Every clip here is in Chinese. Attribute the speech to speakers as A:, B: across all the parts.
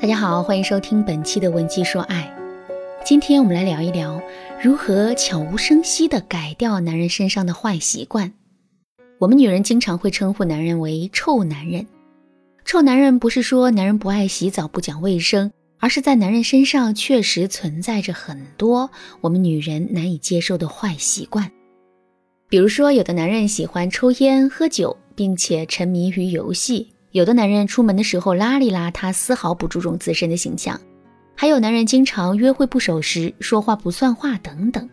A: 大家好，欢迎收听本期的《文姬说爱》。今天我们来聊一聊如何悄无声息地改掉男人身上的坏习惯。我们女人经常会称呼男人为“臭男人”。臭男人不是说男人不爱洗澡、不讲卫生，而是在男人身上确实存在着很多我们女人难以接受的坏习惯。比如说，有的男人喜欢抽烟、喝酒，并且沉迷于游戏。有的男人出门的时候邋里邋遢，丝毫不注重自身的形象；还有男人经常约会不守时，说话不算话等等。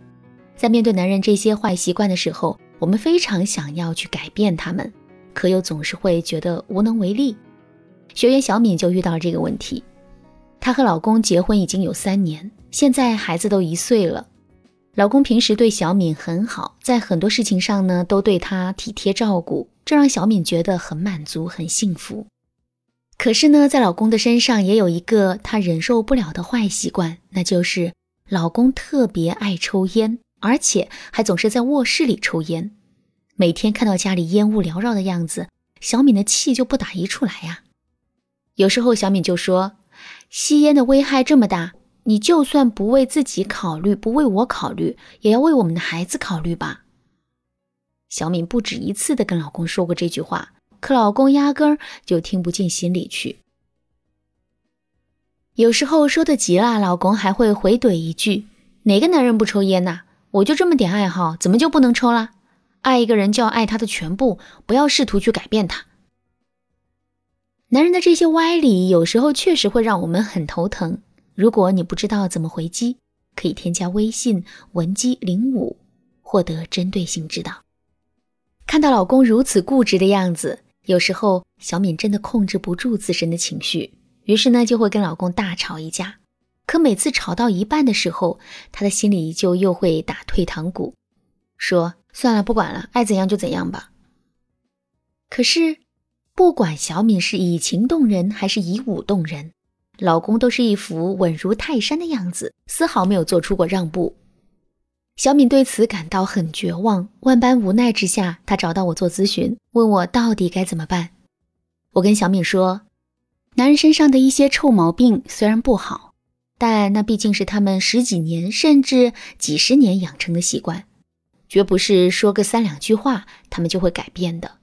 A: 在面对男人这些坏习惯的时候，我们非常想要去改变他们，可又总是会觉得无能为力。学员小敏就遇到了这个问题。她和老公结婚已经有三年，现在孩子都一岁了。老公平时对小敏很好，在很多事情上呢都对她体贴照顾，这让小敏觉得很满足、很幸福。可是呢，在老公的身上也有一个她忍受不了的坏习惯，那就是老公特别爱抽烟，而且还总是在卧室里抽烟。每天看到家里烟雾缭绕的样子，小敏的气就不打一处来呀。有时候小敏就说：“吸烟的危害这么大。”你就算不为自己考虑，不为我考虑，也要为我们的孩子考虑吧。小敏不止一次的跟老公说过这句话，可老公压根儿就听不进心里去。有时候说的急了，老公还会回怼一句：“哪个男人不抽烟呐？我就这么点爱好，怎么就不能抽了？爱一个人就要爱他的全部，不要试图去改变他。”男人的这些歪理，有时候确实会让我们很头疼。如果你不知道怎么回击，可以添加微信文姬零五，获得针对性指导。看到老公如此固执的样子，有时候小敏真的控制不住自身的情绪，于是呢就会跟老公大吵一架。可每次吵到一半的时候，她的心里就又会打退堂鼓，说算了，不管了，爱怎样就怎样吧。可是，不管小敏是以情动人还是以武动人。老公都是一副稳如泰山的样子，丝毫没有做出过让步。小敏对此感到很绝望，万般无奈之下，她找到我做咨询，问我到底该怎么办。我跟小敏说，男人身上的一些臭毛病虽然不好，但那毕竟是他们十几年甚至几十年养成的习惯，绝不是说个三两句话他们就会改变的，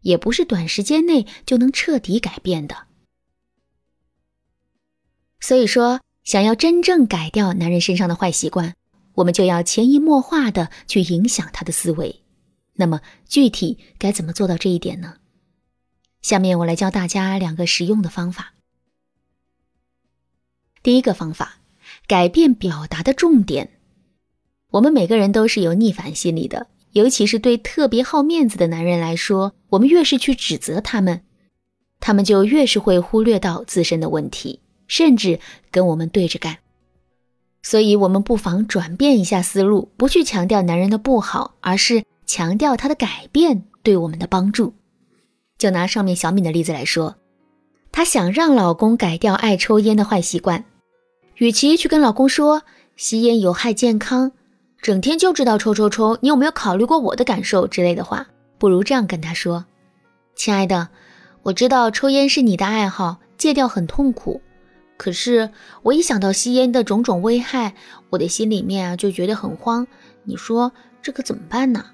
A: 也不是短时间内就能彻底改变的。所以说，想要真正改掉男人身上的坏习惯，我们就要潜移默化的去影响他的思维。那么，具体该怎么做到这一点呢？下面我来教大家两个实用的方法。第一个方法，改变表达的重点。我们每个人都是有逆反心理的，尤其是对特别好面子的男人来说，我们越是去指责他们，他们就越是会忽略到自身的问题。甚至跟我们对着干，所以我们不妨转变一下思路，不去强调男人的不好，而是强调他的改变对我们的帮助。就拿上面小敏的例子来说，她想让老公改掉爱抽烟的坏习惯，与其去跟老公说吸烟有害健康，整天就知道抽抽抽，你有没有考虑过我的感受之类的话，不如这样跟他说：“亲爱的，我知道抽烟是你的爱好，戒掉很痛苦。”可是我一想到吸烟的种种危害，我的心里面啊就觉得很慌。你说这可怎么办呢？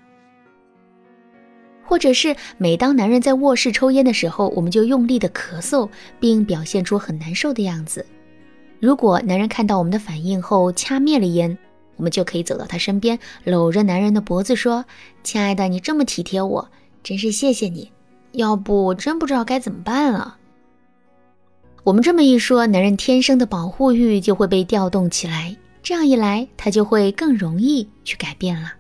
A: 或者是每当男人在卧室抽烟的时候，我们就用力的咳嗽，并表现出很难受的样子。如果男人看到我们的反应后掐灭了烟，我们就可以走到他身边，搂着男人的脖子说：“亲爱的，你这么体贴我，真是谢谢你。要不我真不知道该怎么办了。”我们这么一说，男人天生的保护欲就会被调动起来，这样一来，他就会更容易去改变了。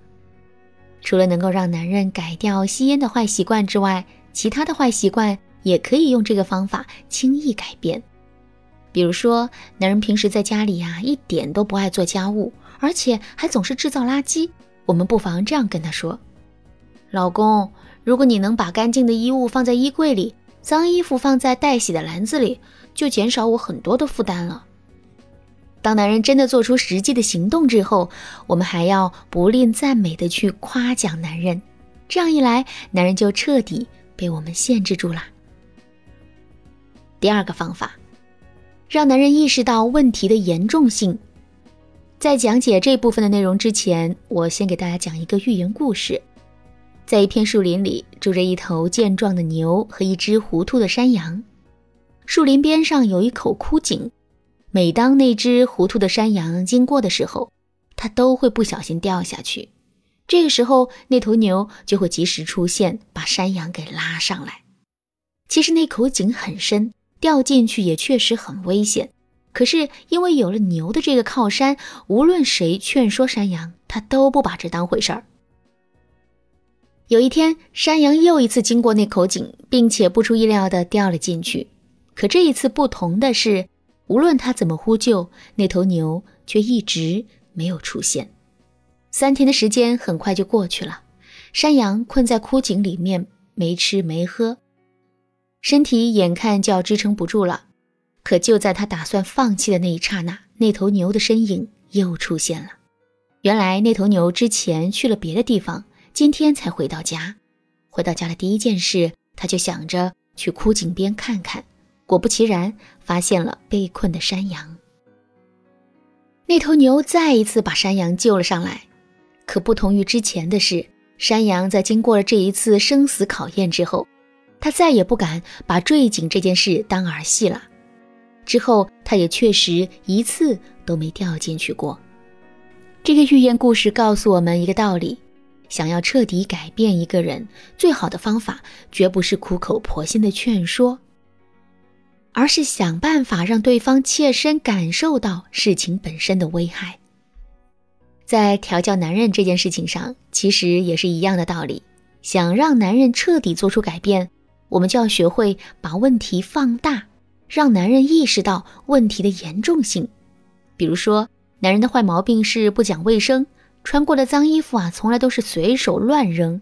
A: 除了能够让男人改掉吸烟的坏习惯之外，其他的坏习惯也可以用这个方法轻易改变。比如说，男人平时在家里呀，一点都不爱做家务，而且还总是制造垃圾。我们不妨这样跟他说：“老公，如果你能把干净的衣物放在衣柜里，脏衣服放在待洗的篮子里。”就减少我很多的负担了。当男人真的做出实际的行动之后，我们还要不吝赞美的去夸奖男人，这样一来，男人就彻底被我们限制住了。第二个方法，让男人意识到问题的严重性。在讲解这部分的内容之前，我先给大家讲一个寓言故事。在一片树林里，住着一头健壮的牛和一只糊涂的山羊。树林边上有一口枯井，每当那只糊涂的山羊经过的时候，它都会不小心掉下去。这个时候，那头牛就会及时出现，把山羊给拉上来。其实那口井很深，掉进去也确实很危险。可是因为有了牛的这个靠山，无论谁劝说山羊，它都不把这当回事儿。有一天，山羊又一次经过那口井，并且不出意料的掉了进去。可这一次不同的是，无论他怎么呼救，那头牛却一直没有出现。三天的时间很快就过去了，山羊困在枯井里面，没吃没喝，身体眼看就要支撑不住了。可就在他打算放弃的那一刹那，那头牛的身影又出现了。原来那头牛之前去了别的地方，今天才回到家。回到家的第一件事，他就想着去枯井边看看。果不其然，发现了被困的山羊。那头牛再一次把山羊救了上来。可不同于之前的是，山羊在经过了这一次生死考验之后，他再也不敢把坠井这件事当儿戏了。之后，他也确实一次都没掉进去过。这个寓言故事告诉我们一个道理：想要彻底改变一个人，最好的方法绝不是苦口婆心的劝说，而是想办法让对方切身感受到事情本身的危害。在调教男人这件事情上，其实也是一样的道理。想让男人彻底做出改变，我们就要学会把问题放大。让男人意识到问题的严重性，比如说，男人的坏毛病是不讲卫生，穿过的脏衣服啊，从来都是随手乱扔，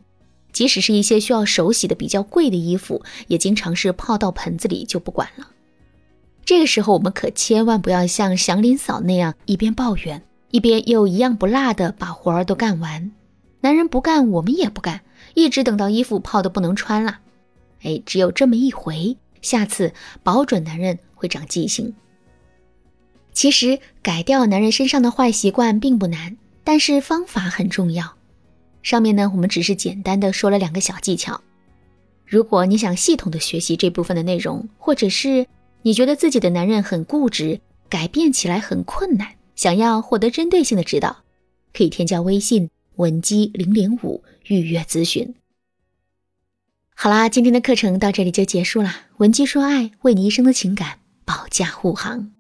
A: 即使是一些需要手洗的比较贵的衣服，也经常是泡到盆子里就不管了。这个时候，我们可千万不要像祥林嫂那样一边抱怨，一边又一样不落的把活儿都干完。男人不干，我们也不干，一直等到衣服泡的不能穿了。哎，只有这么一回。下次保准男人会长记性。其实改掉男人身上的坏习惯并不难，但是方法很重要。上面呢，我们只是简单的说了两个小技巧。如果你想系统的学习这部分的内容，或者是你觉得自己的男人很固执，改变起来很困难，想要获得针对性的指导，可以添加微信文姬零零五预约咨询。好啦，今天的课程到这里就结束了。文姬说爱，为你一生的情感保驾护航。